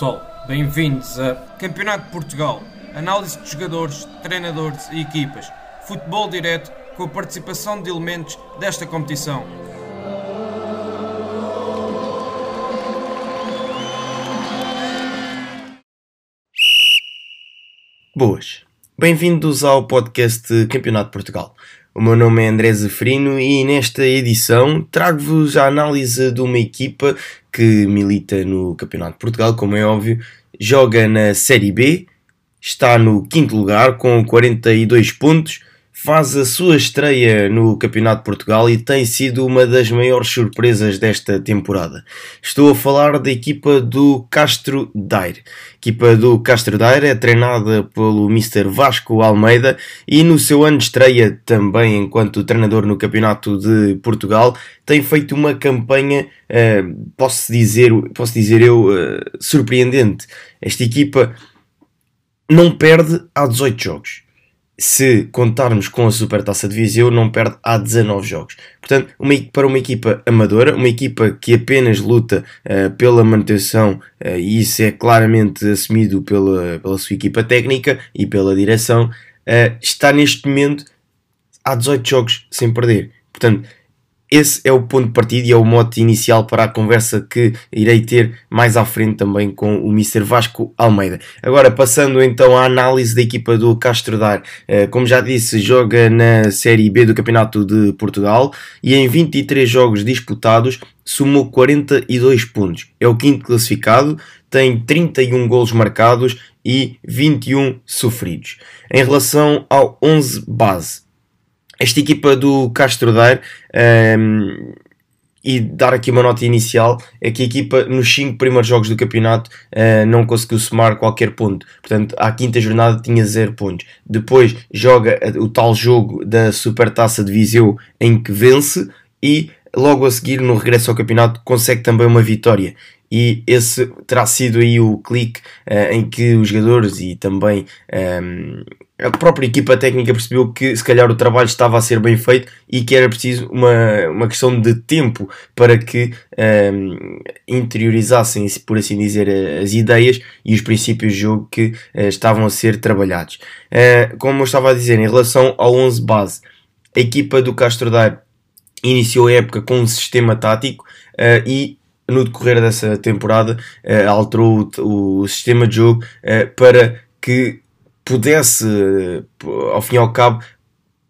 Pessoal, bem-vindos a Campeonato de Portugal, análise de jogadores, treinadores e equipas, futebol direto com a participação de elementos desta competição. Boas, bem-vindos ao podcast Campeonato de Portugal. O meu nome é André Zeferino e nesta edição trago-vos a análise de uma equipa que milita no Campeonato de Portugal, como é óbvio, joga na Série B, está no quinto lugar com 42 pontos, faz a sua estreia no Campeonato de Portugal e tem sido uma das maiores surpresas desta temporada. Estou a falar da equipa do Castro Daire. A equipa do Castro Daire é treinada pelo Mr. Vasco Almeida e no seu ano de estreia também enquanto treinador no Campeonato de Portugal tem feito uma campanha, uh, posso dizer, posso dizer eu, uh, surpreendente. Esta equipa não perde há 18 jogos se contarmos com a Supertaça de Viseu, não perde há 19 jogos. Portanto, uma, para uma equipa amadora, uma equipa que apenas luta uh, pela manutenção, uh, e isso é claramente assumido pela, pela sua equipa técnica e pela direção, uh, está neste momento há 18 jogos sem perder. Portanto, esse é o ponto de partida e é o mote inicial para a conversa que irei ter mais à frente também com o Mr. Vasco Almeida. Agora, passando então à análise da equipa do Castro Dar. Eh, como já disse, joga na Série B do Campeonato de Portugal e em 23 jogos disputados somou 42 pontos. É o quinto classificado, tem 31 golos marcados e 21 sofridos. Em relação ao 11 base, esta equipa do Castro Daire, um, ehm, e dar aqui uma nota inicial, é que a equipa nos 5 primeiros jogos do campeonato uh, não conseguiu somar qualquer ponto. Portanto, à quinta jornada tinha 0 pontos. Depois joga o tal jogo da Supertaça de Viseu em que vence e logo a seguir, no regresso ao campeonato, consegue também uma vitória. E esse terá sido aí o clique uh, em que os jogadores e também um, ehm, a própria equipa técnica percebeu que se calhar o trabalho estava a ser bem feito e que era preciso uma, uma questão de tempo para que um, ehm, interiorizassem, por assim dizer, as ideias e os princípios de jogo que uh, estavam a ser trabalhados. Uh, como eu estava a dizer, em relação ao 11 base, a equipa do Castro Daire iniciou a época com um sistema tático uh, e no decorrer dessa temporada alterou o, o, sistema de jogo para que pudesse, ao fim e ao cabo,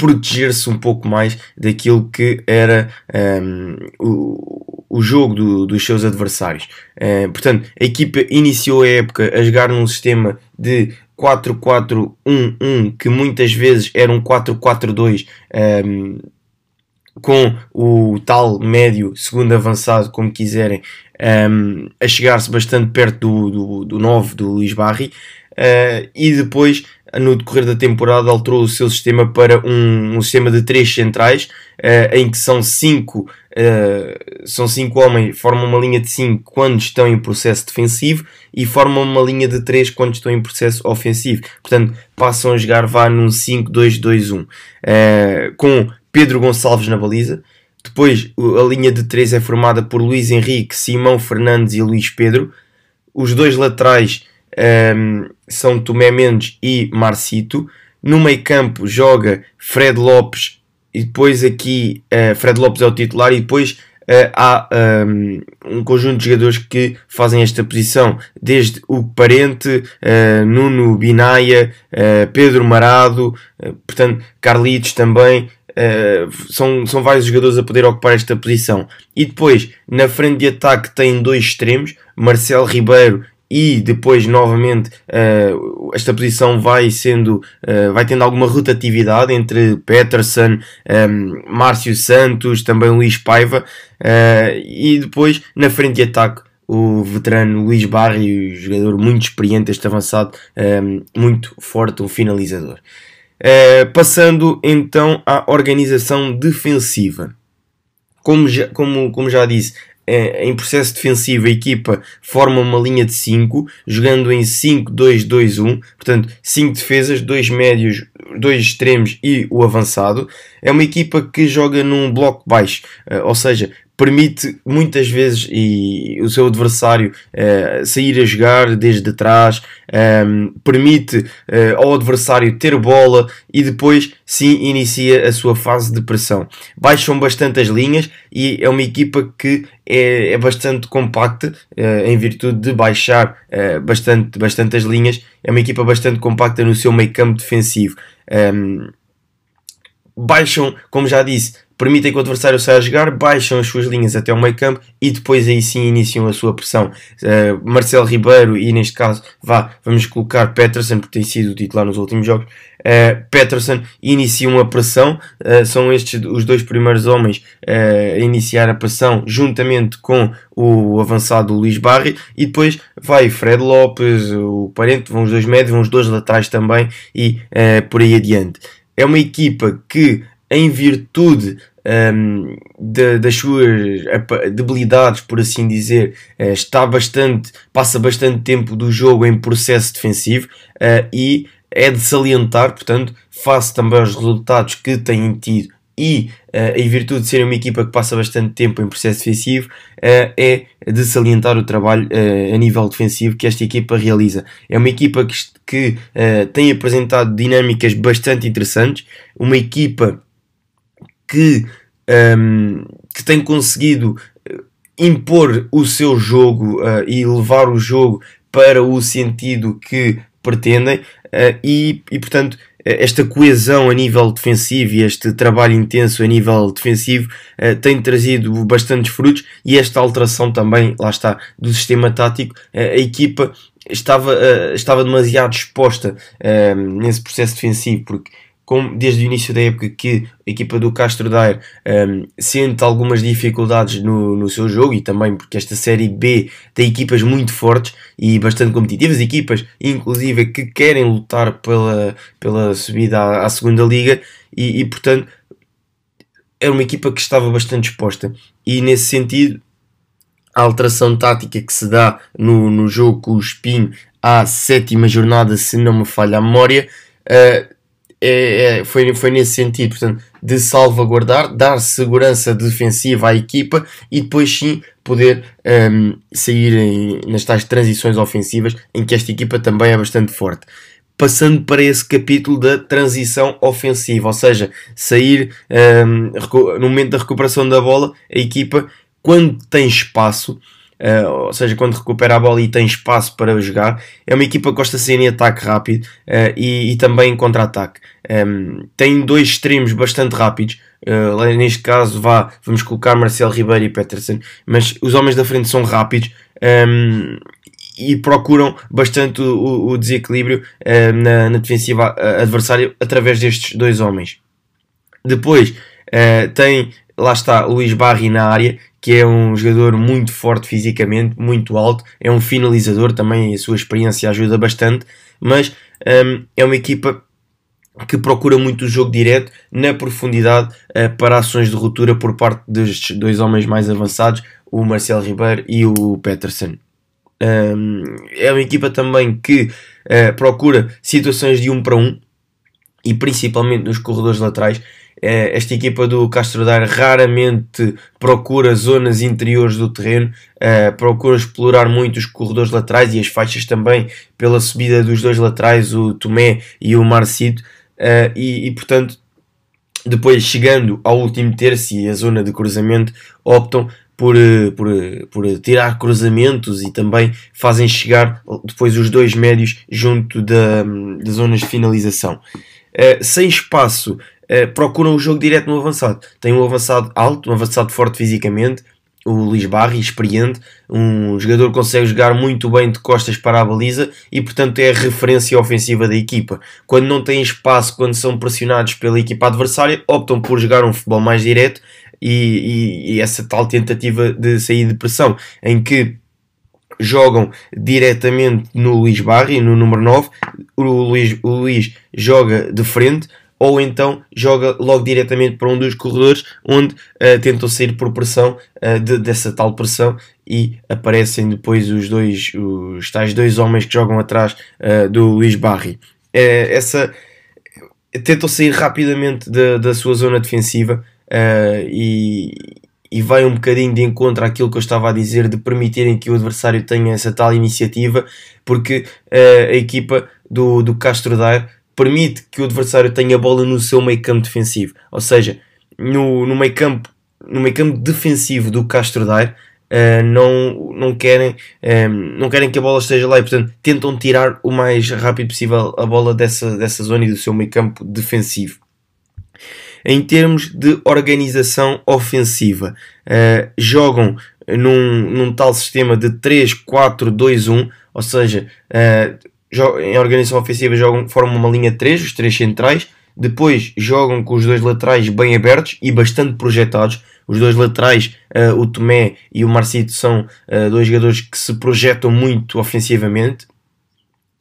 proteger-se um pouco mais daquilo que era um, ehm, o, o jogo do, dos seus adversários. Uh, portanto, a equipa iniciou a época a jogar num sistema de 4-4-1-1, que muitas vezes era um 4-4-2. Um, com o tal médio, segundo avançado, como quiserem, um, ehm, a chegar-se bastante perto do, do, do 9 do Luís Barri, uh, e depois, no decorrer da temporada, alterou o seu sistema para um, um sistema de três centrais, uh, em que são cinco, uh, são cinco homens, formam uma linha de cinco quando estão em processo defensivo e formam uma linha de três quando estão em processo ofensivo. Portanto, passam a jogar vá num 5-2-2-1, com Pedro Gonçalves na baliza. Depois, a linha de três é formada por Luís Henrique, Simão Fernandes e Luís Pedro. Os dois laterais um, são Tomé Mendes e Marcito. No meio campo joga Fred Lopes e depois aqui uh, Fred Lopes é o titular e depois uh, há um, um, conjunto de jogadores que fazem esta posição, desde o Parente, uh, Nuno Binaia, Pedro Marado, portanto Carlitos também, Uh, são, são vários jogadores a poder ocupar esta posição. E depois, na frente de ataque, tem dois extremos, Marcelo Ribeiro e depois novamente uh, esta posição vai sendo uh, vai tendo alguma rotatividade entre Peterson, um, ehm, Márcio Santos, também Luís Paiva uh, e depois na frente de ataque o veterano Luís Barri, jogador muito experiente, este avançado, um, ehm, muito forte, um finalizador. Passando então à organização defensiva. Como já, como, como já disse, é, em processo defensivo, a equipa forma uma linha de 5, jogando em 5-2-2-1, portanto, 5 defesas, 2 médios, 2 extremos e o avançado. É uma equipa que joga num bloco baixo, eh, ou seja, permite muitas vezes e o seu adversário uh, sair a jogar desde trás, um, ehm, permite uh, ao adversário ter bola e depois sim inicia a sua fase de pressão. Baixam bastante as linhas e é uma equipa que é, é bastante compacta uh, em virtude de baixar bastante, bastante as linhas. É uma equipa bastante compacta no seu meio campo defensivo. Um, ehm, baixam, como já disse, permitem que o adversário saia a jogar, baixam as suas linhas até o meio campo e depois aí sim iniciam a sua pressão. Uh, Marcelo Ribeiro e neste caso, vá, vamos colocar Peterson, porque tem sido o titular nos últimos jogos. Uh, Peterson iniciam a pressão, uh, são estes os dois primeiros homens a iniciar a pressão juntamente com o avançado Luís Barri e depois vai Fred Lopes, o Parente, vão os dois médios, vão os dois laterais também e por aí adiante. É uma equipa que em virtude um, de, das suas debilidades, por assim dizer, uh, está bastante, passa bastante tempo do jogo em processo defensivo uh, e é de salientar, portanto, face também aos resultados que têm tido e uh, em virtude de ser uma equipa que passa bastante tempo em processo defensivo, uh, é de salientar o trabalho uh, a nível defensivo que esta equipa realiza. É uma equipa que, que tem apresentado dinâmicas bastante interessantes, uma equipa que, um, que tem conseguido eh, impor o seu jogo uh, e levar o jogo para o sentido que pretendem uh, e, e, portanto, esta coesão a nível defensivo e este trabalho intenso a nível defensivo uh, tem trazido bastantes frutos e esta alteração também, lá está, do sistema tático, a equipa estava, estava demasiado exposta nesse processo defensivo, porque como desde o início da época que a equipa do Castro Daire um, sente algumas dificuldades no, no seu jogo e também porque esta série B tem equipas muito fortes e bastante competitivas, equipas inclusive que querem lutar pela, pela subida à, à segunda liga e, e portanto é uma equipa que estava bastante exposta e nesse sentido a alteração tática que se dá no, no jogo com o Espinho à sétima jornada, se não me falha a memória, uh, é, é, foi, foi nesse sentido, portanto, de salvaguardar, dar segurança defensiva à equipa e depois sim poder um, sair em, nas tais transições ofensivas em que esta equipa também é bastante forte. Passando para esse capítulo da transição ofensiva, ou seja, sair um, no momento da recuperação da bola, a equipa, quando tem espaço, uh, ou seja, quando recupera a bola e tem espaço para jogar, é uma equipa que gosta de ser em ataque rápido uh, e, e, também em contra-ataque. Um, ehm, tem dois extremos bastante rápidos, uh, neste caso vá, vamos colocar Marcelo Ribeiro e Peterson, mas os homens da frente são rápidos. Um, ehm, e procuram bastante o, o desequilíbrio uh, na, na, defensiva adversária através destes dois homens. Depois uh, tem, lá está, Luís Barri na área, que é um jogador muito forte fisicamente, muito alto, é um finalizador também, a sua experiência ajuda bastante, mas um, é uma equipa que procura muito o jogo direto na profundidade uh, para ações de ruptura por parte destes dois homens mais avançados, o Marcelo Ribeiro e o Peterson. Um, é uma equipa também que uh, procura situações de um para um e principalmente nos corredores laterais esta equipa do Castro Dar raramente procura zonas interiores do terreno, é, procura explorar muito os corredores laterais e as faixas também pela subida dos dois laterais, o Tomé e o Marcito, é, e, e portanto, depois chegando ao último terço e a zona de cruzamento, optam por, por, por tirar cruzamentos e também fazem chegar depois os dois médios junto da, das zonas de finalização. Uh, sem espaço uh, procuram o jogo direto no avançado. Tem um avançado alto, um avançado forte fisicamente, o Luís Barri, experiente, um jogador que consegue jogar muito bem de costas para a baliza e, portanto, é a referência ofensiva da equipa. Quando não têm espaço, quando são pressionados pela equipa adversária, optam por jogar um futebol mais direto e, e, e essa tal tentativa de sair de pressão, em que jogam diretamente no Luís Barri, no número 9, o Luís, o Luís joga de frente, ou então joga logo diretamente para um dos corredores onde uh, tentam sair por pressão uh, de, dessa tal pressão e aparecem depois os dois os tais dois homens que jogam atrás uh, do Luís Barri. essa tentam sair rapidamente da, da sua zona defensiva e, e vai um bocadinho de encontro àquilo que eu estava a dizer, de permitirem que o adversário tenha essa tal iniciativa, porque uh, a equipa do, do Castro Daire permite que o adversário tenha a bola no seu meio campo defensivo. Ou seja, no, no meio campo no meio campo defensivo do Castro uh, não, não, querem, um, eh, não querem que a bola esteja lá e portanto tentam tirar o mais rápido possível a bola dessa, dessa zona e do seu meio campo defensivo. Em termos de organização ofensiva, uh, jogam num, num tal sistema de 3-4-2-1, ou seja, uh, em organização ofensiva jogam, formam uma linha 3, os três centrais, depois jogam com os dois laterais bem abertos e bastante projetados. Os dois laterais, uh, o Tomé e o Marcito, são uh, dois jogadores que se projetam muito ofensivamente.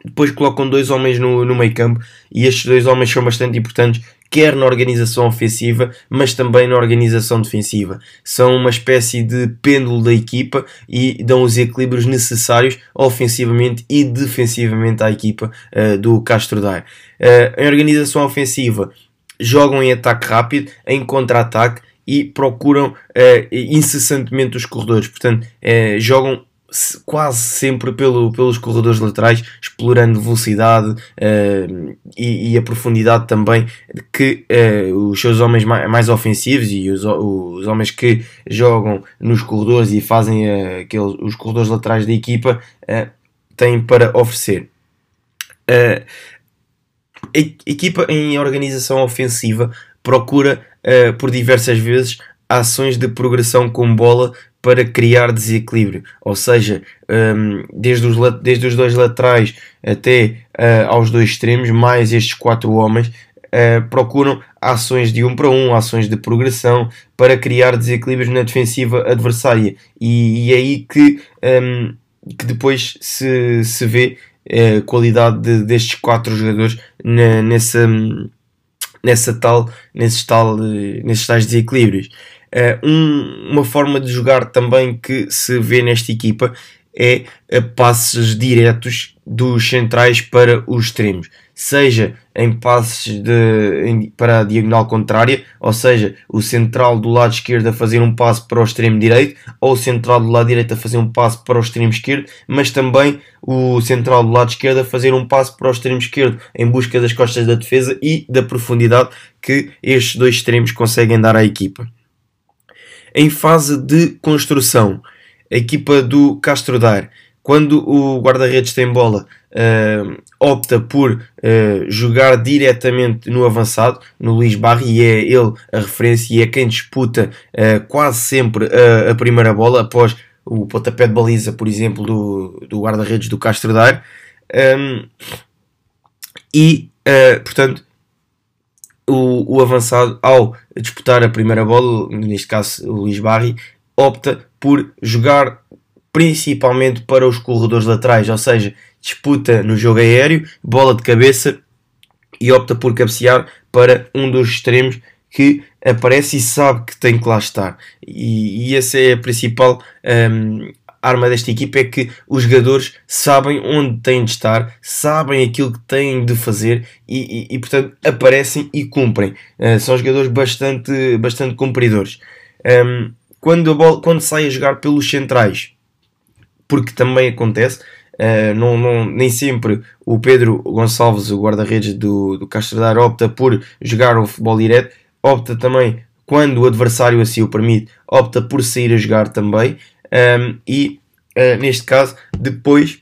Depois colocam dois homens no, no meio campo e estes dois homens são bastante importantes quer na organização ofensiva, mas também na organização defensiva. São uma espécie de pêndulo da equipa e dão os equilíbrios necessários ofensivamente e defensivamente à equipa uh, do Castro Daire. Uh, em organização ofensiva, jogam em ataque rápido, em contra-ataque e procuram uh, incessantemente os corredores. Portanto, jogam quase sempre pelo, pelos corredores laterais, explorando velocidade uh, e, e, a profundidade também que uh, os seus homens mais, mais ofensivos e os, os, homens que jogam nos corredores e fazem uh, aqueles, os corredores laterais da equipa têm para oferecer. a equipa em organização ofensiva procura por diversas vezes ações de progressão com bola para criar desequilíbrio, ou seja, um, desde, os, desde os dois laterais até uh, aos dois extremos, mais estes quatro homens, uh, procuram ações de um para um, ações de progressão para criar desequilíbrios na defensiva adversária, e, e é aí que, um, que depois se, se vê a uh, qualidade de, destes quatro jogadores na, nessa, nessa tal, nesses, tal, nesses tais desequilíbrios. Uh, um, uma forma de jogar também que se vê nesta equipa é uh, passes diretos dos centrais para os extremos, seja em passes de, em, para a diagonal contrária, ou seja, o central do lado esquerdo a fazer um passo para o extremo direito, ou o central do lado direito a fazer um passo para o extremo esquerdo, mas também o central do lado esquerdo a fazer um passo para o extremo esquerdo, em busca das costas da defesa e da profundidade que estes dois extremos conseguem dar à equipa em fase de construção. A equipa do Castro Dar, quando o guarda-redes tem bola, uh, opta por uh, jogar diretamente no avançado, no Luís Barri, e é ele a referência e é quem disputa uh, quase sempre a, primeira bola após o pontapé de baliza, por exemplo, do, do guarda-redes do Castro Dar. Um, e, portanto, o, o avançado, ao disputar a primeira bola, neste caso o Luís Barri, opta por jogar principalmente para os corredores laterais, ou seja, disputa no jogo aéreo, bola de cabeça e opta por cabecear para um dos extremos que aparece e sabe que tem que lá estar. E, e essa é a principal um, arma desta equipa é que os jogadores sabem onde têm de estar, sabem aquilo que têm de fazer e, e, e portanto aparecem e cumprem. Uh, são jogadores bastante, bastante cumpridores. Um, quando, a bola, quando sai a jogar pelos centrais, porque também acontece, uh, não, não, nem sempre o Pedro Gonçalves, o guarda-redes do, do Castro Dar, opta por jogar o futebol direto, opta também quando o adversário assim o permite, opta por sair a jogar também um, e uh, neste caso, depois,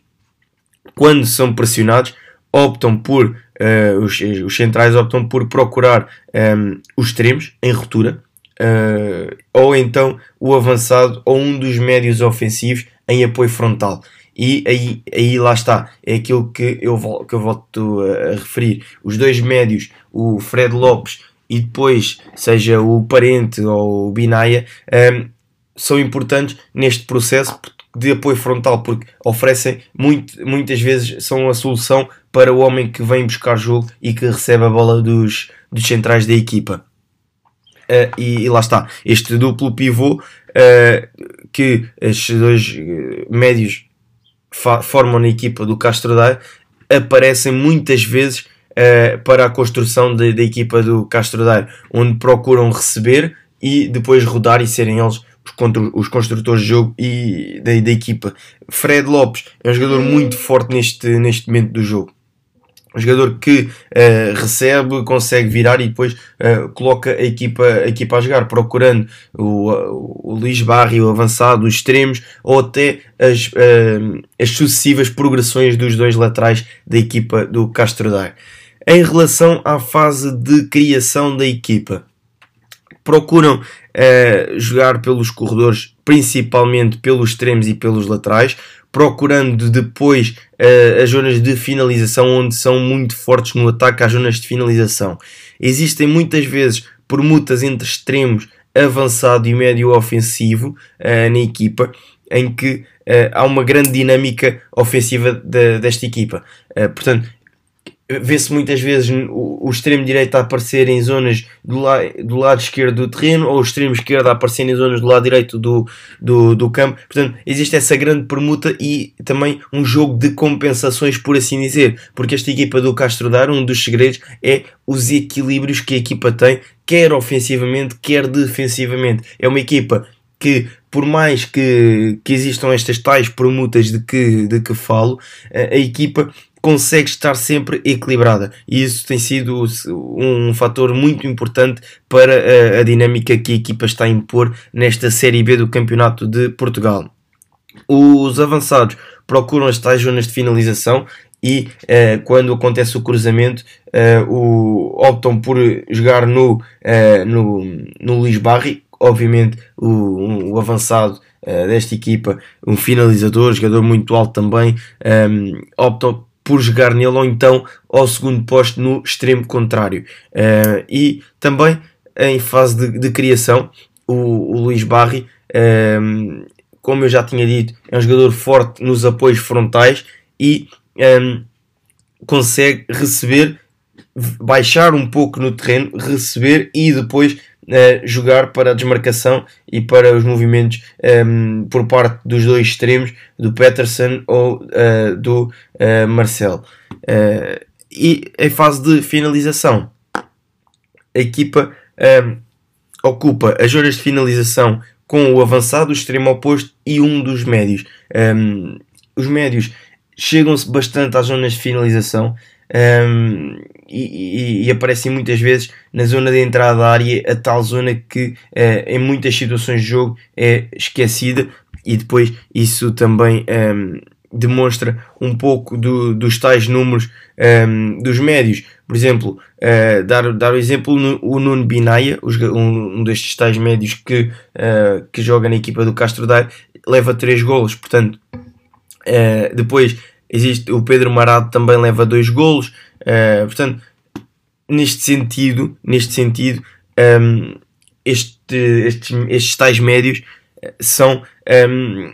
quando são pressionados, optam por uh, os, os, centrais optam por procurar um, os extremos em ruptura uh, ou então o avançado ou um dos médios ofensivos em apoio frontal. E aí, aí lá está, é aquilo que eu, que eu volto a, a referir. Os dois médios, o Fred Lopes e depois, seja o Parente ou o Binaia, um, são importantes neste processo de apoio frontal, porque oferecem muito, muitas vezes são a solução para o homem que vem buscar jogo e que recebe a bola dos, dos centrais da equipa. Uh, e, e, lá está, este duplo pivô uh, que estes dois eh, médios formam na equipa do Castro Daire aparecem muitas vezes uh, para a construção da equipa do Castro Daire, onde procuram receber e depois rodar e serem eles contra os construtores de jogo e da, da equipa. Fred Lopes é um jogador muito forte neste, neste momento do jogo. Um jogador que uh, recebe, consegue virar e depois uh, coloca a equipa, a equipa a jogar, procurando o, o, o Luís o avançado, os extremos ou até as, uh, as sucessivas progressões dos dois laterais da equipa do Castro. Em relação à fase de criação da equipa, procuram jogar pelos corredores, principalmente pelos extremos e pelos laterais, procurando depois uh, as zonas de finalização onde são muito fortes no ataque às zonas de finalização. Existem muitas vezes permutas entre extremos avançado e médio ofensivo uh, na equipa, em que uh, há uma grande dinâmica ofensiva de, desta equipa. portanto, vê-se muitas vezes o, extremo direito a aparecer em zonas do, la, do lado esquerdo do terreno ou o extremo esquerdo a aparecer em zonas do lado direito do, do, do campo. Portanto, existe essa grande permuta e também um jogo de compensações, por assim dizer, porque esta equipa do Castro Dar, um dos segredos é os equilíbrios que a equipa tem, quer ofensivamente, quer defensivamente. É uma equipa que por mais que, que existam estas tais permutas de que, de que falo, a, a equipa consegue estar sempre equilibrada e isso tem sido um fator muito importante para a, a, dinâmica que a equipa está a impor nesta Série B do Campeonato de Portugal. Os avançados procuram as tais zonas de finalização e uh, quando acontece o cruzamento uh, o, optam por jogar no, uh, no, no Luís Barri, obviamente o, o avançado desta equipa, um finalizador, jogador muito alto também, um, optam por jogar nele ou então ao segundo posto no extremo contrário. Uh, e também em fase de, de criação, o, o Luís Barri, um, como eu já tinha dito, é um jogador forte nos apoios frontais e um, consegue receber, baixar um pouco no terreno, receber e depois jogar para a desmarcação e para os movimentos um, ehm, por parte dos dois extremos, do Peterson ou uh, do uh, Marcel. e em fase de finalização, a equipa um, ehm, ocupa as zonas de finalização com o avançado, o extremo oposto e um dos médios. Um, ehm, os médios chegam-se bastante às zonas de finalização um, e, e, aparecem muitas vezes na zona de entrada da área, a tal zona que uh, em muitas situações de jogo é esquecida, e depois isso também um, demonstra um pouco do, dos tais números um, dos médios. Por exemplo, uh, dar, dar o exemplo o Nuno Binaia, um, destes tais médios que, uh, que joga na equipa do Castro Daire, leva 3 golos, portanto, depois Existe o Pedro Marado também leva dois golos. Uh, portanto, neste sentido, neste sentido, um, ehm, este, estes, estes tais médios eh, são, um, ehm,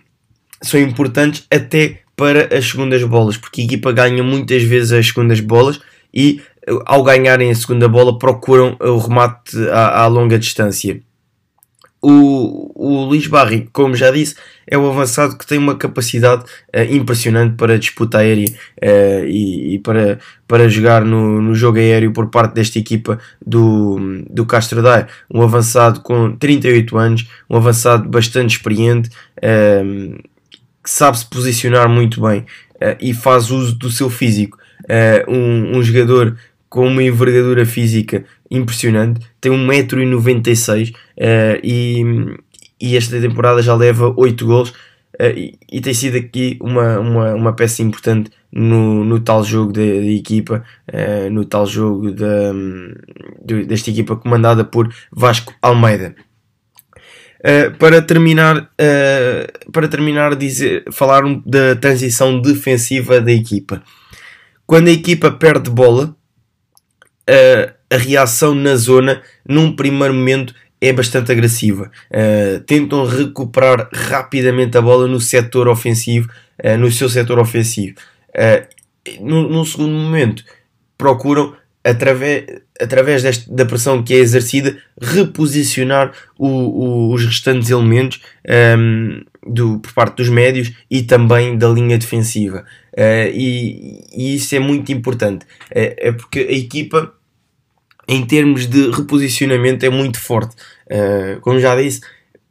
são importantes até para as segundas bolas, porque a equipa ganha muitas vezes as segundas bolas e ao ganharem a segunda bola procuram o remate à, à longa distância. O, o Luís Barri, como já disse, é o avançado que tem uma capacidade uh, impressionante para disputa aérea uh, e, e, para, para jogar no, no jogo aéreo por parte desta equipa do, do Castro Daire. Um avançado com 38 anos, um avançado bastante experiente, uh, que sabe se posicionar muito bem e faz uso do seu físico. Um, um jogador com uma envergadura física impressionante, tem 1,96m uh, e, e esta temporada já leva 8 gols uh, e, e, tem sido aqui uma, uma, uma peça importante no, no tal jogo da equipa, uh, no tal jogo de, desta equipa comandada por Vasco Almeida. Uh, para terminar, uh, para terminar dizer, falar da transição defensiva da equipa. Quando a equipa perde bola, uh, a reação na zona, num primeiro momento, é bastante agressiva. Uh, tentam recuperar rapidamente a bola no setor ofensivo, uh, no seu setor ofensivo. Uh, num segundo momento, procuram, através, através deste, da pressão que é exercida, reposicionar o, o, os restantes elementos um, ehm, do, por parte dos médios e também da linha defensiva. E, e, isso é muito importante. É porque a equipa, em termos de reposicionamento, é muito forte. Uh, como já disse,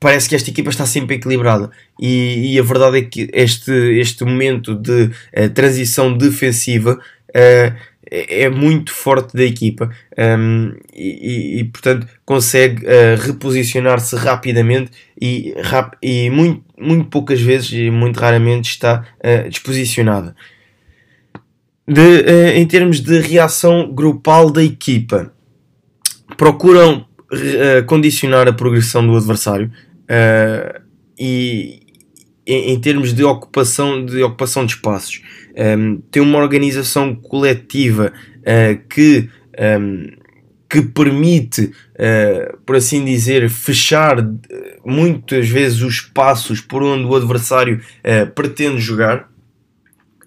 parece que esta equipa está sempre equilibrada e, e a verdade é que este, este momento de uh, transição defensiva uh, é, muito forte da equipa um, e, e, portanto consegue reposicionar-se rapidamente e, rap e muito, muito poucas vezes e muito raramente está desposicionada. De, em termos de reação grupal da equipa, procuram condicionar a progressão do adversário uh, e em, em, termos de ocupação de ocupação de espaços. Um, ehm, tem uma organização coletiva uh, que um, ehm, que permite, uh, por assim dizer, fechar muitas vezes os espaços por onde o adversário uh, pretende jogar.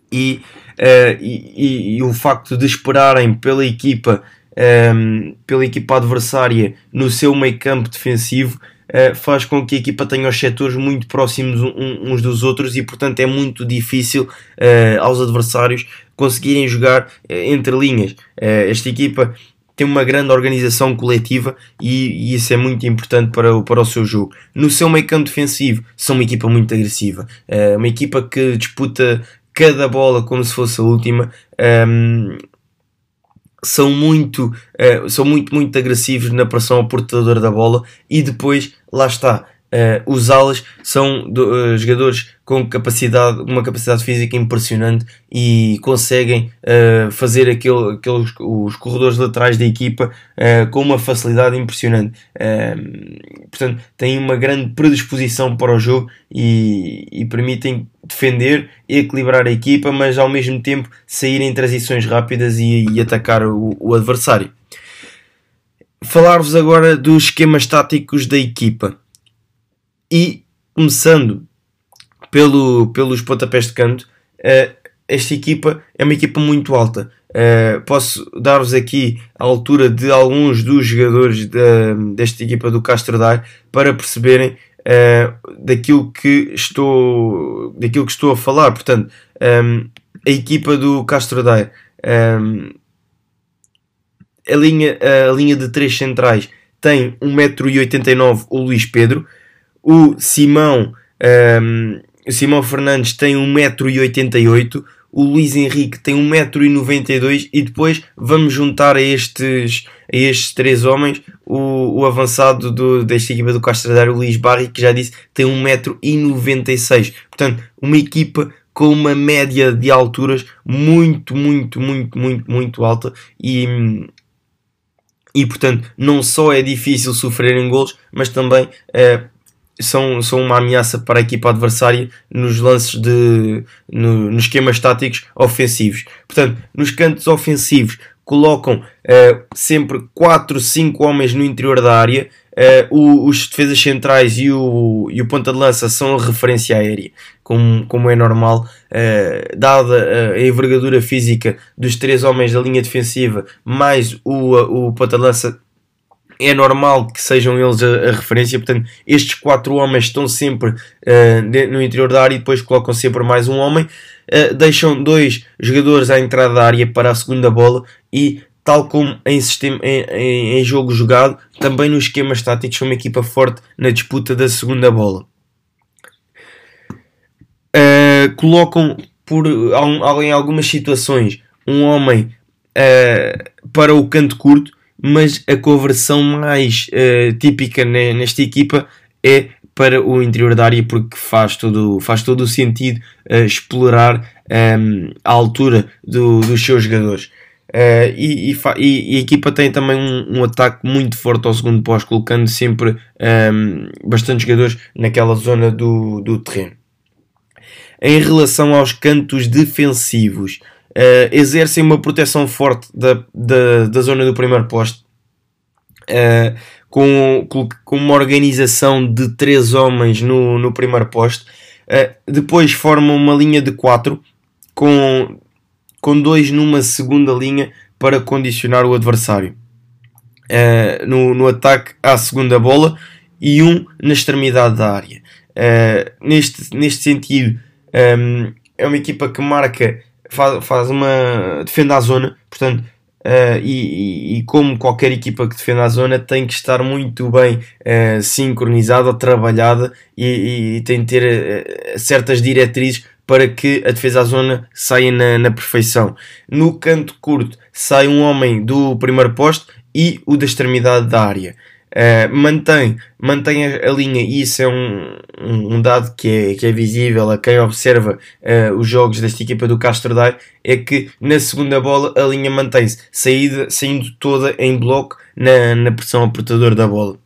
E, uh, e, e, e, o facto de esperarem pela equipa, um, ehm, pela equipa adversária no seu meio campo defensivo uh, faz com que a equipa tenha os setores muito próximos uns dos outros e, portanto, é muito difícil uh, aos adversários conseguirem jogar uh, entre linhas. esta equipa tem uma grande organização coletiva e, e, isso é muito importante para o, para o seu jogo. No seu meio campo defensivo, são uma equipa muito agressiva, uma equipa que disputa cada bola como se fosse a última. Ehm, são muito, uh, são muito, muito agressivos na pressão ao portador da bola e depois, lá está, uh, os alas são do, uh, jogadores com capacidade, uma capacidade física impressionante e conseguem uh, fazer aquele, aqueles, os corredores laterais da equipa com uma facilidade impressionante. Uh, portanto, têm uma grande predisposição para o jogo e, e permitem defender equilibrar a equipa, mas ao mesmo tempo sair em transições rápidas e, e atacar o, o adversário. Falar-vos agora dos esquemas táticos da equipa. E começando pelo, pelos pontapés de canto, uh, esta equipa é uma equipa muito alta. Uh, posso dar-vos aqui a altura de alguns dos jogadores desta equipa do Castro Daire para perceberem uh, daquilo, que estou, daquilo que estou a falar. Portanto, um, ehm, a equipa do Castro Daire, um, ehm, a, linha, a linha de três centrais tem 1,89m o Luís Pedro, o Simão um, ehm, o Simão Fernandes tem 1,88m, o Luís Henrique tem 1,92m e depois vamos juntar a estes, a estes três homens o, o avançado do, desta equipa do Castradar, o Luís Barri, que já disse tem 1,96m. Portanto, uma equipa com uma média de alturas muito, muito, muito, muito, muito alta e, e portanto não só é difícil sofrer em golos, mas também é, são, são uma ameaça para a equipa adversária nos lances de no, nos esquemas táticos ofensivos. Portanto, nos cantos ofensivos colocam uh, sempre 4, 5 homens no interior da área. Uh, os defesas centrais e o, e o ponta de lança são a referência aérea, como, como é normal, uh, dada a envergadura física dos três homens da linha defensiva, mais o, o ponta de lança é normal que sejam eles a, a, referência, portanto, estes quatro homens estão sempre uh, no interior da área e depois colocam sempre mais um homem, uh, deixam dois jogadores à entrada da área para a segunda bola e, tal como em, sistema, em, em, em jogo jogado, também nos esquemas táticos são uma equipa forte na disputa da segunda bola. Uh, colocam por, em algumas situações um homem para o canto curto mas a conversão mais uh, típica nesta equipa é para o interior da área porque faz todo, faz todo o sentido uh, explorar um, ehm, a altura do, dos seus jogadores. Uh, e, e, e, a equipa tem também um, um, ataque muito forte ao segundo pós, colocando sempre um, ehm, bastante jogadores naquela zona do, do terreno. Em relação aos cantos defensivos, uh, exercem uma proteção forte da, da, da zona do primeiro posto, uh, com, com uma organização de três homens no, no primeiro posto. Uh, depois formam uma linha de quatro com, com dois numa segunda linha para condicionar o adversário. Uh, no, no ataque à segunda bola e um na extremidade da área. Uh, neste, neste sentido, um, é uma equipa que marca faz, faz uma. defende a zona, portanto, Uh, e, e, como qualquer equipa que defenda a zona tem que estar muito bem uh, sincronizada, trabalhada e, e, tem que ter uh, certas diretrizes para que a defesa à zona saia na, na, perfeição. No canto curto sai um homem do primeiro posto e o da extremidade da área. Uh, mantém, mantém a, a, linha e isso é um, um, um, dado que é, que é visível a quem observa uh, os jogos desta equipa do Castro Daire é que na segunda bola a linha mantém-se saindo toda em bloco na, na pressão apertadora da bola.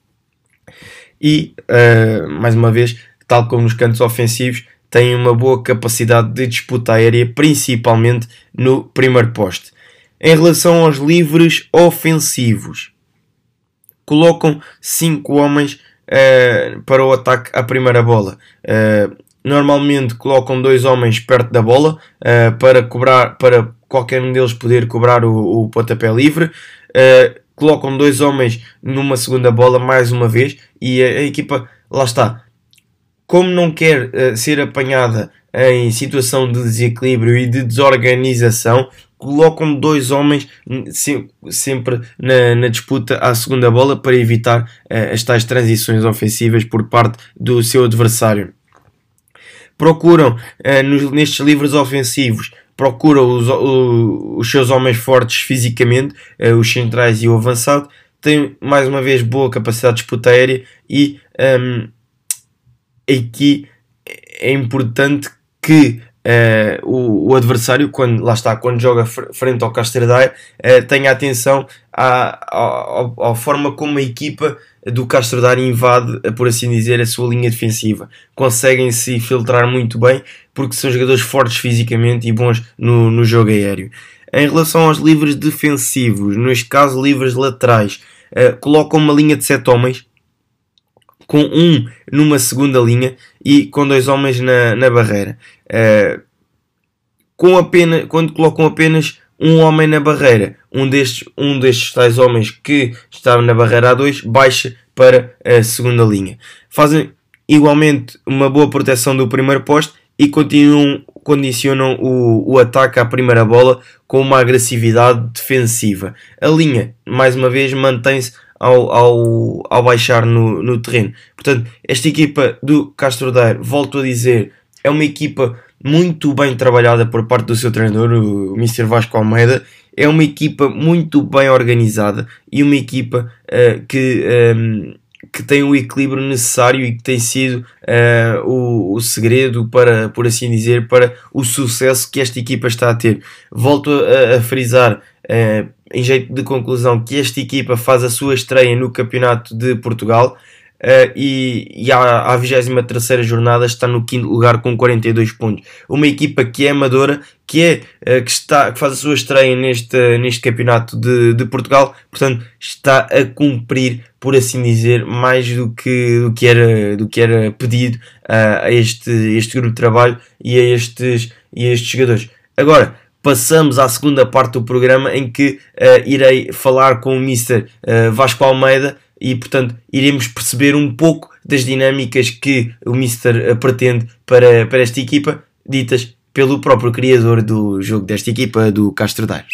E uh, mais uma vez tal como nos cantos ofensivos tem uma boa capacidade de disputa aérea principalmente no primeiro poste. Em relação aos livres ofensivos colocam cinco homens uh, para o ataque à primeira bola. Uh, normalmente colocam dois homens perto da bola uh, para cobrar, para qualquer um deles poder cobrar o, o pontapé livre. colocam dois homens numa segunda bola mais uma vez e a, a equipa lá está. Como não quer ser apanhada em situação de desequilíbrio e de desorganização, colocam dois homens sempre na, na, disputa à segunda bola para evitar uh, as tais transições ofensivas por parte do seu adversário. Procuram uh, nos, nestes livros ofensivos procuram os, os seus homens fortes fisicamente, uh, os centrais e o avançado, têm mais uma vez boa capacidade de disputa aérea e um, aqui é importante que uh, o, o, adversário, quando, lá está, quando joga frente ao Castradaire, uh, tenha atenção à, à, à, forma como a equipa do Castradaire invade, por assim dizer, a sua linha defensiva. Conseguem se filtrar muito bem porque são jogadores fortes fisicamente e bons no, no jogo aéreo. Em relação aos livros defensivos, neste caso livros laterais, uh, colocam uma linha de 7 homens com um numa segunda linha e com dois homens na, na barreira. Uh, com apenas, quando colocam apenas um homem na barreira, um destes, um destes tais homens que estava na barreira A2 baixa para a segunda linha. Fazem igualmente uma boa proteção do primeiro posto e continuam, condicionam o, o ataque à primeira bola com uma agressividade defensiva. A linha, mais uma vez, mantém-se ao, ao, ao baixar no, no terreno. Portanto, esta equipa do Castro Daire, volto a dizer, é uma equipa muito bem trabalhada por parte do seu treinador, o Mr. Vasco Almeida. É uma equipa muito bem organizada e uma equipa uh, que, um, ehm, que tem o equilíbrio necessário e que tem sido uh, o, o, segredo para, por assim dizer, para o sucesso que esta equipa está a ter. Volto a, a frisar uh, em jeito de conclusão, que esta equipa faz a sua estreia no Campeonato de Portugal uh, e, e à, à 23 jornada está no quinto lugar com 42 pontos. Uma equipa que é amadora, que, é, uh, que, está, que faz a sua estreia neste, neste Campeonato de, de Portugal, portanto está a cumprir, por assim dizer, mais do que, do que, era, do que era pedido uh, a este, este grupo de trabalho e a estes, e a estes jogadores. Agora, passamos à segunda parte do programa em que irei falar com o Mr. Vasco Almeida e, portanto, iremos perceber um pouco das dinâmicas que o Mr. Uh, pretende para, para esta equipa, ditas pelo próprio criador do jogo desta equipa, do Castro Daire.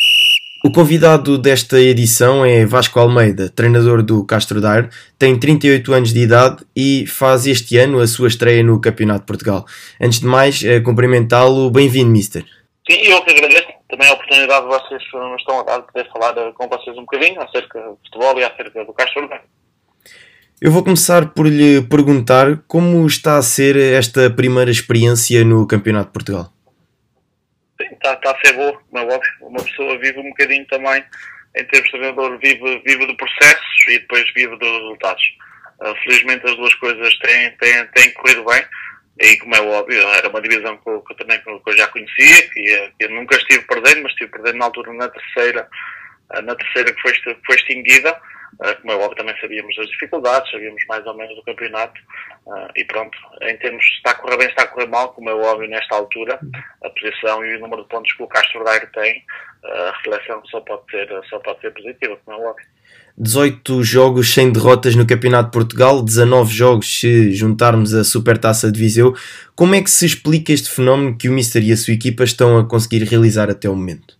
O convidado desta edição é Vasco Almeida, treinador do Castro Daire, tem 38 anos de idade e faz este ano a sua estreia no Campeonato de Portugal. Antes de mais, cumprimentá-lo, bem-vindo, Mister. Sim, eu que agradeço também a oportunidade de vocês nos estão a dar de poder falar eh, com vocês um bocadinho acerca do futebol e acerca do Castro Urbano. Eu vou começar por lhe perguntar como está a ser esta primeira experiência no Campeonato de Portugal. Sim, está, está a ser boa, como é óbvio. Uma pessoa vive um bocadinho também, em termos de treinador, vive, vive de processos e depois vive dos resultados. Uh, felizmente as duas coisas têm, têm, têm corrido bem e como é óbvio, era uma divisão que eu, que eu também que eu já conhecia, que, que eu nunca estive perdendo, mas estive perdendo na altura na terceira, eh, na terceira que foi, que foi extinguida. Eh, como é óbvio, também sabíamos das dificuldades, sabíamos mais ou menos do campeonato. Eh, e pronto, em termos está a correr bem, está a correr mal, como é óbvio, nesta altura, a posição e o número de pontos que o Castro Daire tem, a reflexão só pode ser, só pode ser positiva, como é óbvio. 18 jogos sem derrotas no Campeonato de Portugal, 19 jogos se juntarmos a Supertaça de Viseu. Como é que se explica este fenómeno que o Mister e a sua equipa estão a conseguir realizar até o momento?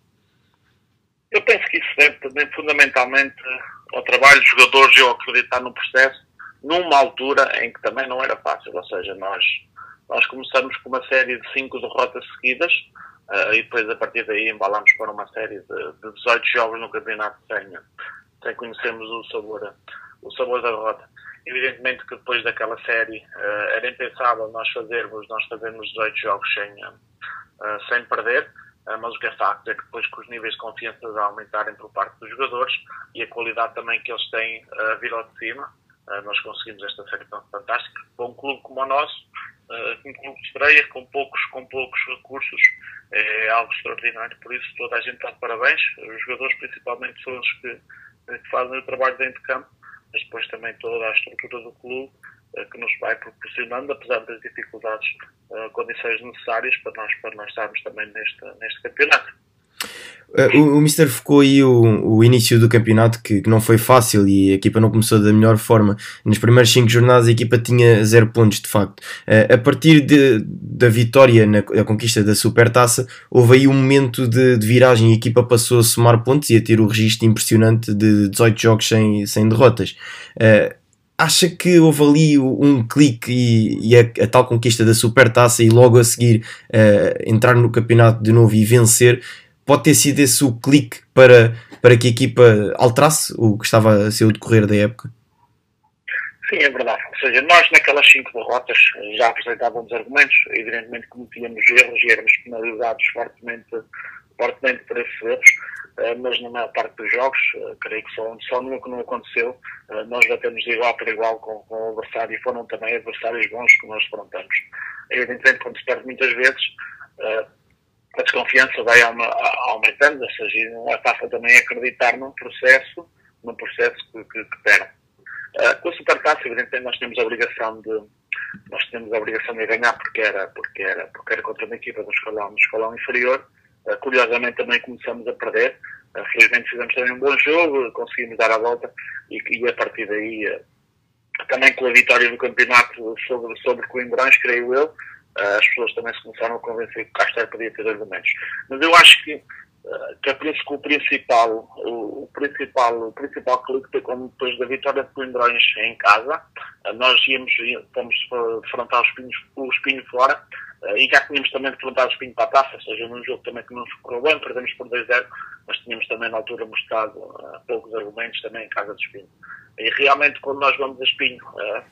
Eu penso que isso deve fundamentalmente ao trabalho dos jogadores e ao acreditar no processo, numa altura em que também não era fácil. Ou seja, nós, nós começamos com uma série de cinco derrotas seguidas uh, e depois a partir daí embalamos para uma série de, de 18 jogos no campeonato sem, sem conhecermos o sabor, o sabor da derrota. Evidentemente que depois daquela série uh, era impensável nós fazermos, nós fazermos 18 jogos sem, uh, sem perder, uh, mas o que é facto é que depois com os níveis de confiança aumentarem por parte dos jogadores e a qualidade também que eles têm uh, vir ao de cima, nós conseguimos esta série tão fantástica. Para um clube como o nosso, um clube de estreia, com poucos, com poucos recursos, é algo extraordinário. Por isso toda a gente está de parabéns, os jogadores principalmente são os que, que fazem o trabalho dentro de campo mas depois também toda a estrutura do clube uh, que nos vai proporcionando, apesar das dificuldades, uh, condições necessárias para nós, para nós estarmos também neste, neste campeonato. Uh, o, o Mister focou aí o, o início do campeonato que, que, não foi fácil e a equipa não começou da melhor forma. Nas primeiras 5 jornadas a equipa tinha 0 pontos de facto. Uh, a partir de, da vitória na, na conquista da Supertaça, houve aí um momento de, de, viragem e a equipa passou a somar pontos e a ter o registro impressionante de 18 jogos sem, sem derrotas. Uh, acha que houve ali um clique e, e a, a, tal conquista da Supertaça e logo a seguir entrar no campeonato de novo e vencer? Pode ter sido esse o clique para, para que a equipa alterasse o que estava a ser o decorrer da época? Sim, é verdade. Ou seja, nós naquelas cinco derrotas já apresentávamos argumentos, evidentemente cometíamos erros e éramos penalizados fortemente, fortemente por esses erros, eh, mas na maior parte dos jogos, eh, creio que só, só nunca que não aconteceu, eh, nós batemos de igual para igual com, com o adversário e foram também adversários bons que nós enfrentamos. Evidentemente, quando se perde muitas vezes, a desconfiança vai aumentando, ou seja, não é também acreditar num processo, num processo que, que, que perde. Uh, com a Supertaça, evidentemente, nós temos a obrigação de nós temos a obrigação de ganhar porque era, porque era, porque era contra uma equipa do escalão, do escalão inferior. Uh, curiosamente também começamos a perder. Uh, felizmente fizemos também um bom jogo, conseguimos dar a volta e, e a partir daí, também com a vitória do campeonato sobre, sobre Coimbrões, creio eu, as pessoas também se começaram a convencer que o Castro podia ter argumentos. Mas eu acho que, uh, que, que o principal, o, principal, o principal clique foi como depois da vitória de Coimbrões em casa, uh, nós íamos, fomos defrontar os espinhos, o espinho fora, e já tínhamos também defrontado o espinho para a taça, ou seja, num jogo também que não correu bem, perdemos por 2-0, mas tínhamos também na altura mostrado poucos argumentos também em casa do espinho. E realmente, quando nós vamos a espinho, uh,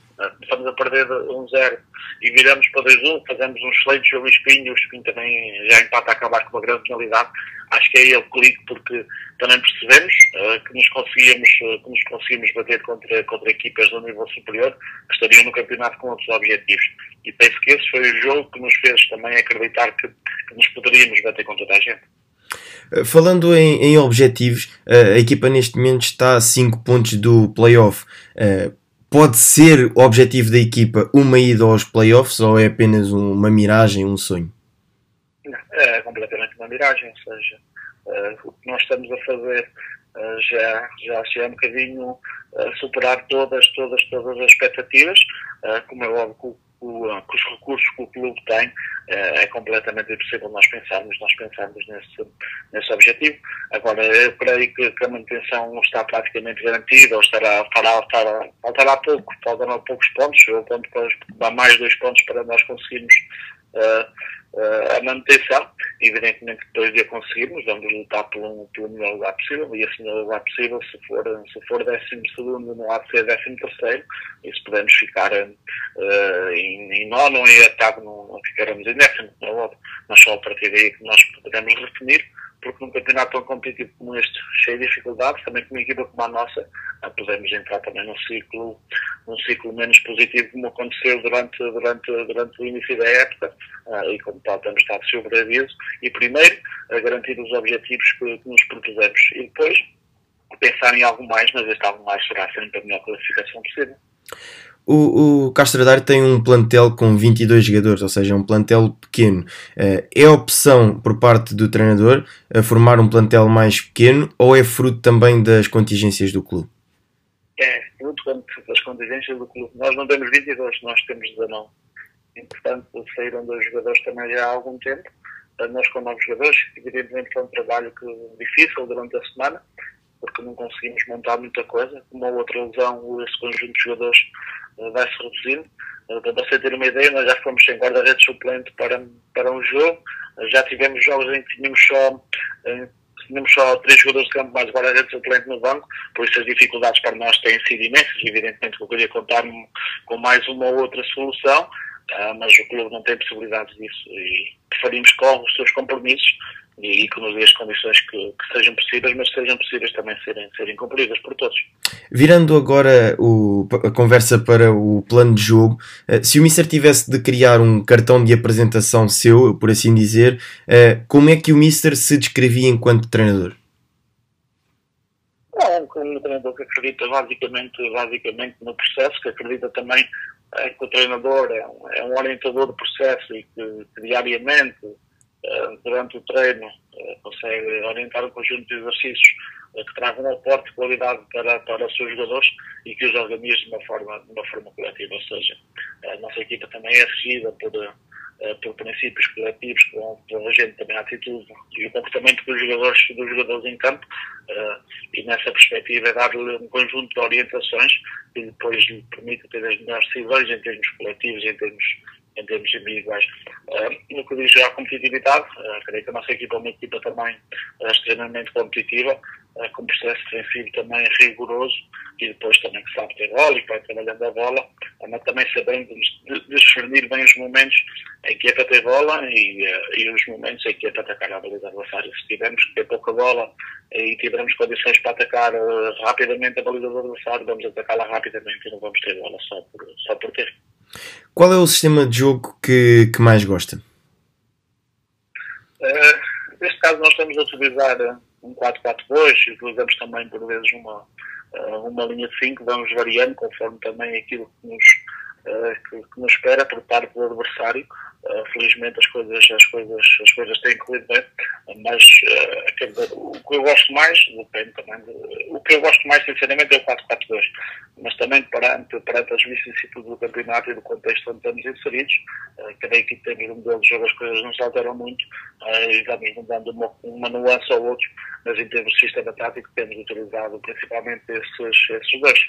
estamos a perder 1-0 e viramos para 2-1, fazemos um excelente jogo em espinho, o espinho também já empata a acabar com uma grande penalidade. Acho que é o clique, porque também percebemos uh, que, nos conseguíamos, uh, que nos conseguimos bater contra, contra equipas do nível superior que estariam no campeonato com outros objetivos. E penso que esse foi o jogo que nos fez também acreditar que, que nos poderíamos bater com toda a gente. Eh, falando em, em, objetivos, eh, a equipa neste momento está a 5 pontos do playoff. Eh, pode ser o objetivo da equipa uma ida aos playoffs ou é apenas uma miragem, um sonho? Não, é completamente uma miragem, ou seja, o que nós estamos a fazer já, já, já é um bocadinho superar todas, todas, todas as expectativas, como é óbvio o, com os recursos que o clube tem, é, é completamente impossível nós pensarmos, nós pensarmos nesse, nesse objetivo. Agora, eu creio que, que a manutenção está praticamente garantida, ou estará, fará, fará, faltará pouco, faltarão poucos pontos, ou ponto para, mais dois pontos para nós conseguirmos a manutenção. Evidentemente, depois de a conseguirmos, vamos lutar pelo, melhor lugar possível, e esse melhor lugar possível, se for, se for décimo segundo, não há de ser décimo terceiro, e se pudermos ficar uh, em, em nono ou em oitavo, não, não ficaremos em décimo, não é óbvio. Mas só a partir daí que nós podemos definir porque num campeonato tão competitivo como este, cheio de dificuldades, também com uma equipa como a nossa, ah, podemos entrar também num ciclo, num ciclo menos positivo como aconteceu durante, durante, durante o início da época, ah, e como tal temos estado sobre aviso, e primeiro, garantir os objetivos que, que nos propusemos, e depois, pensar em algo mais, mas este algo mais será sempre a melhor classificação possível. O, o tem um plantel com 22 jogadores, ou seja, um plantel pequeno. Uh, é opção por parte do treinador a formar um plantel mais pequeno ou é fruto também das contingências do clube? É fruto das contingências do clube. Nós não temos 22, nós temos 19. E, portanto, saíram dois jogadores também há algum tempo. Nós com novos jogadores, evidentemente foi um trabalho que, difícil durante a semana, porque não conseguimos montar muita coisa. Uma outra lesão, esse conjunto de jogadores uh, vai se reduzindo. Uh, para você ter uma ideia, nós já fomos sem guarda-redes suplente para, para um jogo. Uh, já tivemos jogos em que tínhamos só, tínhamos só três jogadores de campo mais guarda-redes suplente no banco, por isso as dificuldades para nós têm sido imensas. Evidentemente eu queria contar com mais uma ou outra solução. Mas o clube não tem possibilidades disso e preferimos com os seus compromissos e, que nos dê as condições que, que, sejam possíveis, mas sejam possíveis também serem, serem cumpridas por todos. Virando agora o, a conversa para o plano de jogo, uh, se o Mister tivesse de criar um cartão de apresentação seu, por assim dizer, uh, como é que o Mister se descrevia enquanto treinador? Não, como um treinador que acredita basicamente, basicamente no processo, que acredita também é, que o treinador é um, é um orientador do processo e que, que diariamente eh, durante o treino, eh, consegue orientar um conjunto de exercícios eh, que tragam um aporte de qualidade para, para os seus jogadores e que os organize de uma forma, de uma forma coletiva. Ou seja, a nossa equipa também é regida por, por princípios coletivos que vão gente também a atitude e o comportamento dos jogadores, dos jogadores em campo e nessa perspectiva é dar-lhe um conjunto de orientações que depois lhe permite ter as melhores decisões em termos coletivos, em termos em termos individuais. Uh, no que diz à competitividade, uh, creio que a nossa equipa é uma equipa também uh, extremamente competitiva, uh, com processo defensivo também rigoroso e depois também que sabe ter bola e que vai trabalhando a bola, mas também sabendo discernir bem os momentos em que é para ter bola e, e os momentos em que é para atacar a baliza adversária. Se tivermos que ter pouca bola e tivermos condições para atacar rapidamente a baliza do adversário, vamos atacá-la rapidamente e não vamos ter bola só por, só por ter. Qual é o sistema de jogo que, que mais gosta? Uh, neste caso nós estamos a utilizar um 4-4-2, utilizamos também por vezes uma, eh, uma linha de 5, vamos variando conforme também aquilo que nos, que, que, nos espera por parte do adversário. Uh, felizmente as coisas, as, coisas, as coisas têm corrido bem, mas uh, o que eu gosto mais, depende também, de, o que eu gosto mais sinceramente é o 4-4-2, mas também perante, perante as vicissitudes do campeonato e do contexto onde estamos inseridos, creio que temos um modelo de jogo, as coisas não se alteram muito e vamos mudando uma, uma nuance ou outro, mas em termos de sistema tático temos utilizado principalmente esses, esses dois.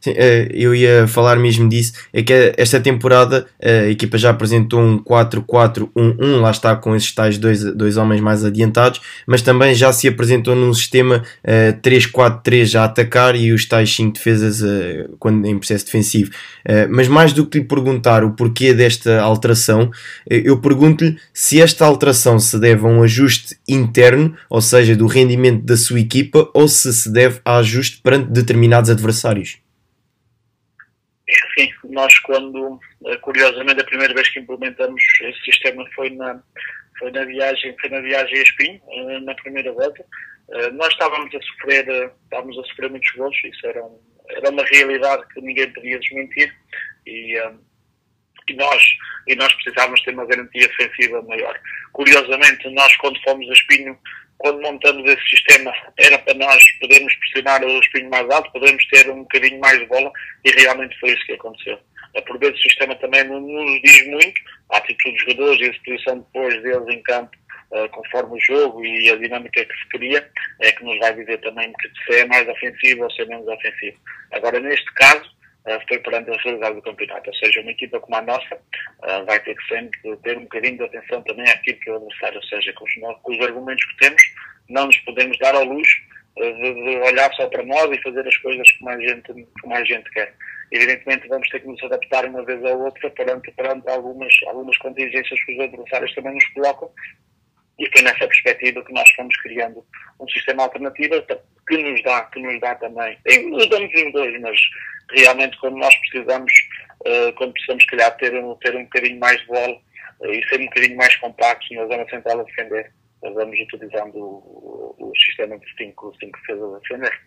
Sim, eh, eu ia falar mesmo disso. É que esta temporada a equipa já apresentou um 4-4-1-1, lá está com esses tais dois, dois homens mais adiantados, mas também já se apresentou num sistema 3-4-3 eh, a atacar e os tais 5 defesas eh, quando, em processo defensivo. Mas mais do que lhe perguntar o porquê desta alteração, eu pergunto-lhe se esta alteração se deve a um ajuste interno, ou seja, do rendimento da sua equipa, ou se se deve a ajuste perante determinados adversários. Sim, nós quando, eh, curiosamente, a primeira vez que implementamos esse sistema foi na, foi na viagem, foi na viagem a Espinho, eh, na primeira volta. Eh, nós estávamos a sofrer, estávamos a sofrer muitos gols, isso era, um, era uma realidade que ninguém podia desmentir e, e nós, e nós precisávamos ter uma garantia defensiva maior. Curiosamente, nós quando fomos a Espinho quando montamos esse sistema, era para nós podermos pressionar o espinho mais alto, podermos ter um bocadinho mais de bola, e realmente foi isso que aconteceu. Por vezes o sistema também nos diz muito, a atitude dos jogadores e a exposição depois deles em campo, uh, conforme o jogo e a dinâmica que se cria, é que nos vai dizer também se é mais ofensivo ou se é menos ofensivo. Agora, neste caso, foi perante a realidade do campeonato, ou seja, uma equipa como a nossa vai ter que sempre ter um bocadinho de atenção também àquilo que é o adversário, ou seja, com os, com os argumentos que temos, não nos podemos dar ao luxo de, de, olhar só para nós e fazer as coisas como a gente, como a gente quer. Evidentemente vamos ter que nos adaptar uma vez ou outra perante, perante algumas, algumas contingências que os adversários também nos colocam e foi nessa perspectiva que nós fomos criando um sistema alternativo que nos dá, que nos dá também, nos damos os dois, mas realmente quando nós precisamos, uh, quando precisamos, calhar, ter, ter um bocadinho mais de bola uh, e ser um bocadinho mais compactos na zona central a defender, vamos utilizando o, o sistema de 5 defesas a defender.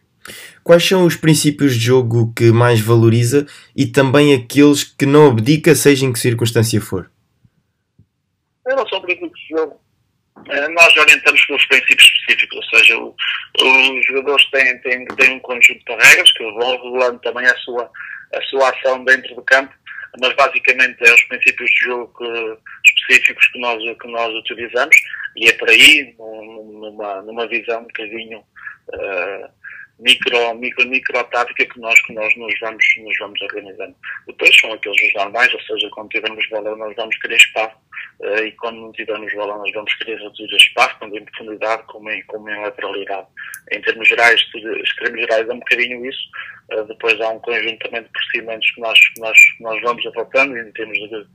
Quais são os princípios de jogo que mais valoriza e também aqueles que não abdica, seja em que circunstância for? Não sou princípios de jogo. Eh, nós orientamos pelos princípios específicos, ou seja, o, os jogadores têm, têm, têm um conjunto de regras que vão regulando também a sua, a sua ação dentro do campo, mas basicamente é os princípios de jogo que, específicos que nós, que nós utilizamos e é por aí, numa, numa visão um bocadinho uh, micro, micro, micro tática que nós, que nós nos, vamos, nos vamos organizando. Depois são aqueles normais, ou seja, quando tivermos bola nós vamos querer espaço uh, e quando não tivermos bola nós vamos querer reduzir espaço, tanto em profundidade como em, como em lateralidade. Em termos gerais, em termos gerais é um bocadinho isso. Uh, depois há um conjunto também de procedimentos que nós, nós, nós vamos adotando em termos de,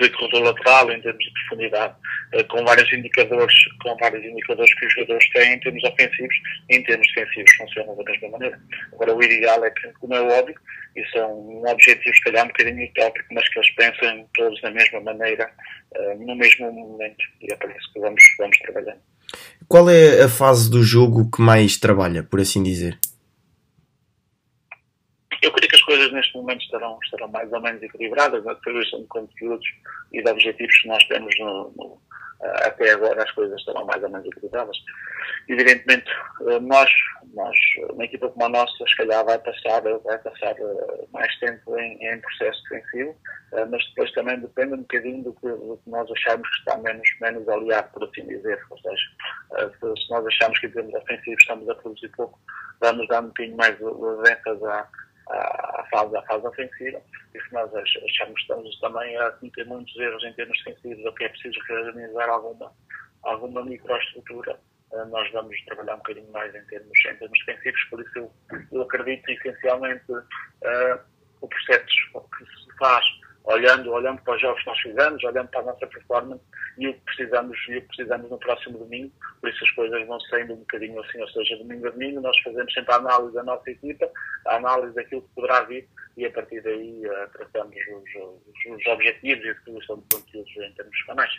de corredor lateral, em termos de profundidade, uh, com vários indicadores, com vários indicadores que os jogadores têm em termos ofensivos e em termos defensivos funcionam da mesma maneira. Agora o ideal é que, como é óbvio, isso é um objetivo se calhar um bocadinho utópico, mas que eles pensem todos da mesma maneira, uh, no mesmo momento, e é para isso que vamos, vamos trabalhando. Qual é a fase do jogo que mais trabalha, por assim dizer? Eu creio que as coisas neste momento estarão, estarão mais ou menos equilibradas distribuição de conteúdos e de objetivos que nós temos no, no, até agora as coisas estarão mais ou menos equilibradas. Evidentemente, eh, nós, nós, uma equipa como a nossa, se calhar vai passar, vai passar eh, mais tempo em, em processo defensivo, eh, mas depois também depende um bocadinho do que, do que nós acharmos que está menos, menos aliado, por assim dizer. Ou seja, se nós achamos que em termos ofensivos estamos a produzir pouco, vamos dar um bocadinho mais de ênfase à, à fase, à fase ofensiva. E se nós achamos que estamos também a cometer muitos erros em termos defensivos, ou que é preciso reorganizar alguma, alguma microestrutura, eh, nós vamos trabalhar um bocadinho mais em termos, em termos defensivos. Por isso, eu, eu acredito essencialmente uh, o processo que se faz olhando, olhando para os jogos que nós fizemos, olhando para a nossa performance e o que precisamos, e o que precisamos no próximo domingo. Por isso as coisas vão saindo um bocadinho assim, ou seja, domingo a domingo nós fazemos sempre a análise da nossa equipa, a análise daquilo que poderá vir e a partir daí uh, tratamos os, os, os, objetivos e a distribuição de conteúdos em termos canais.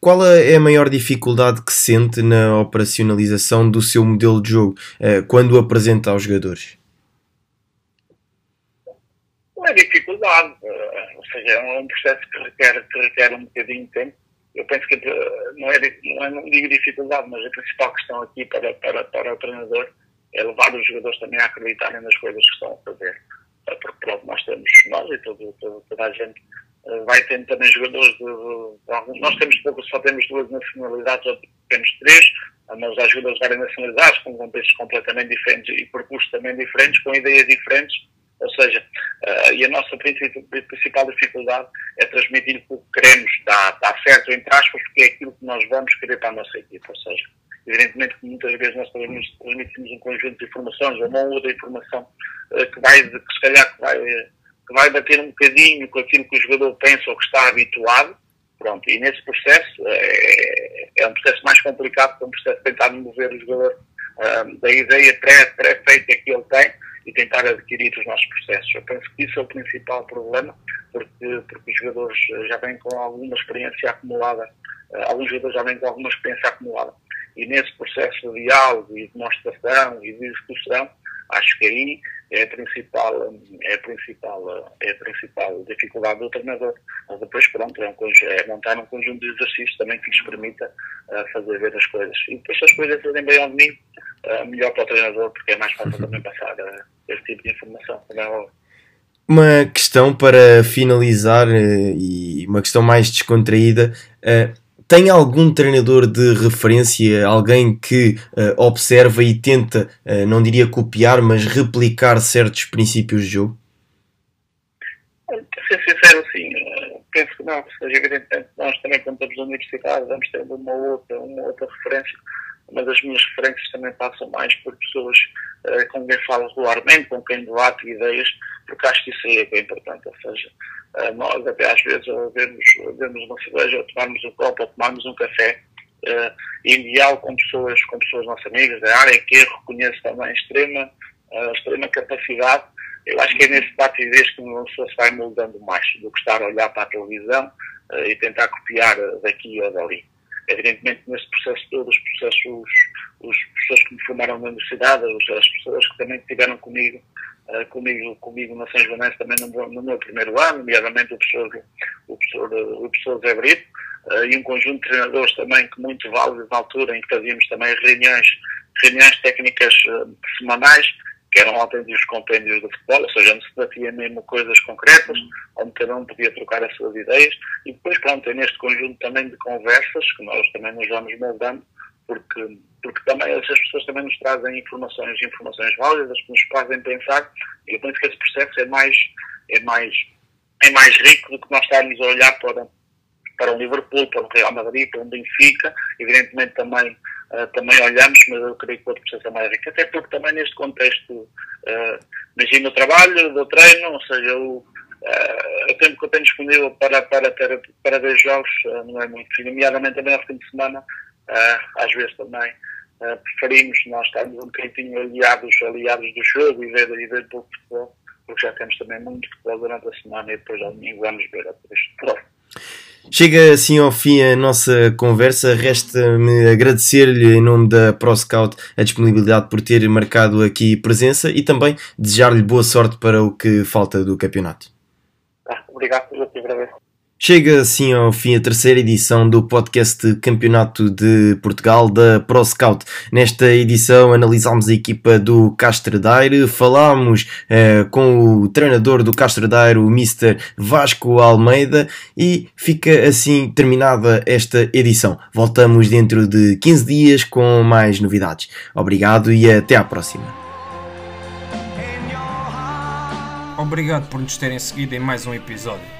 Qual é a maior dificuldade que sente na operacionalização do seu modelo de jogo uh, quando o apresenta aos jogadores? É dificuldade, uh, ou seja, é um processo que requer, que requer um bocadinho de tempo eu penso que não é, não é, digo dificuldade, mas a principal questão aqui para, para, para o treinador é levar os jogadores também a acreditarem nas coisas que estão a fazer. Porque pronto, nós temos, nós e todo, todo, toda a gente eh, vai tendo também jogadores de, de, de, nós temos pouco, só temos duas nacionalidades, ou temos três, mas há jogadores de várias nacionalidades, com contextos completamente diferentes e percursos também diferentes, com ideias diferentes ou seja, uh, e a nossa principal dificuldade é transmitir o que queremos, dar, dar certo, entre aspas, porque é aquilo que nós vamos querer para a nossa equipa. Ou seja, evidentemente que muitas vezes nós transmitimos um conjunto de informações, ou uma outra informação uh, que vai, que se calhar que vai, que vai bater um bocadinho com aquilo que o jogador pensa ou que está habituado. Pronto, e nesse processo é, é um processo mais complicado, que é um processo de tentar mover o jogador uh, da ideia pré-feita pré que ele tem e tentar adquirir os nossos processos. Eu penso que isso é o principal problema, porque, porque os jogadores já vêm com alguma experiência acumulada, uh, alguns jogadores já vêm com alguma experiência acumulada. E nesse processo de diálogo e de demonstração e de discussão, acho que aí é a principal, é a principal, é a principal dificuldade do treinador. Mas depois, pronto, é, um, é montar um conjunto de exercícios também que lhes permita uh, fazer ver as coisas. E depois, se as coisas fazem bem ao domingo, uh, melhor para o treinador, porque é mais fácil também passar uh, esse tipo de informação. Também é uma questão para finalizar e uma questão mais descontraída. Tem algum treinador de referência, alguém que uh, observa e tenta, uh, não diria copiar, mas replicar certos princípios de jogo? Para ser sincero, sim. Uh, penso que não. Seja, evidentemente, nós também, quando estamos na universidade, vamos ter uma outra, uma outra referência. Mas as minhas referências também passam mais por pessoas com quem falo regularmente, com quem debato ideias, porque acho que isso aí é é importante. Ou seja, nós até às vezes vemos, vemos uma cerveja, tomarmos um copo, ou tomarmos um café, uh, em diálogo com pessoas, com pessoas nossas amigas da área, que eu reconheço também extrema, uh, extrema capacidade. Eu acho que é nesse debate que uma pessoa se vai moldando mais do que estar a olhar para a televisão uh, e tentar copiar daqui ou dali. Evidentemente, nesse processo todo, os processos, os, os pessoas que me formaram na universidade, as pessoas que também estiveram comigo uh, comigo, comigo na São Joanense também no, no, meu primeiro ano, nomeadamente o professor, o professor, o professor Zé Brito, uh, e um conjunto de treinadores também que muito válidos na altura em que fazíamos também reuniões, reuniões técnicas uh, semanais, que eram autênticos compêndios de futebol, ou seja, onde se batia mesmo coisas concretas, onde cada um podia trocar as suas ideias, e depois, pronto, é neste conjunto também de conversas, que nós também nos vamos moldando, porque, porque também as pessoas também nos trazem informações, informações válidas que nos fazem pensar e eu penso que esse processo é mais, é mais, é mais rico do que nós estarmos a olhar para, para o Liverpool, para o Real Madrid, para o Benfica, evidentemente também, uh, também olhamos, mas eu creio que o outro processo é mais rico, até porque também neste contexto, uh, imagina o trabalho, do treino, ou seja, o, Uh, o tempo que eu tenho disponível para, para, para, para ver jogos uh, não é muito, nomeadamente também ao fim de semana, às vezes também preferimos nós estarmos um bocadinho aliados, aliados do jogo e ver, e ver pouco futebol, porque já temos também muito futebol durante a semana e depois ao domingo vamos ver a futebol. Chega assim ao fim a nossa conversa. Resta-me agradecer-lhe em nome da ProScout a disponibilidade por ter marcado aqui presença e também desejar-lhe boa sorte para o que falta do campeonato. Obrigado, eu te agradeço. Chega assim ao fim a terceira edição do podcast Campeonato de Portugal da ProScout. Nesta edição analisámos a equipa do Castro Daire, falámos eh, com o treinador do Castro Daire, o Mr. Vasco Almeida, e fica assim terminada esta edição. Voltamos dentro de 15 dias com mais novidades. Obrigado e até à próxima. Obrigado por nos terem seguido em mais um episódio.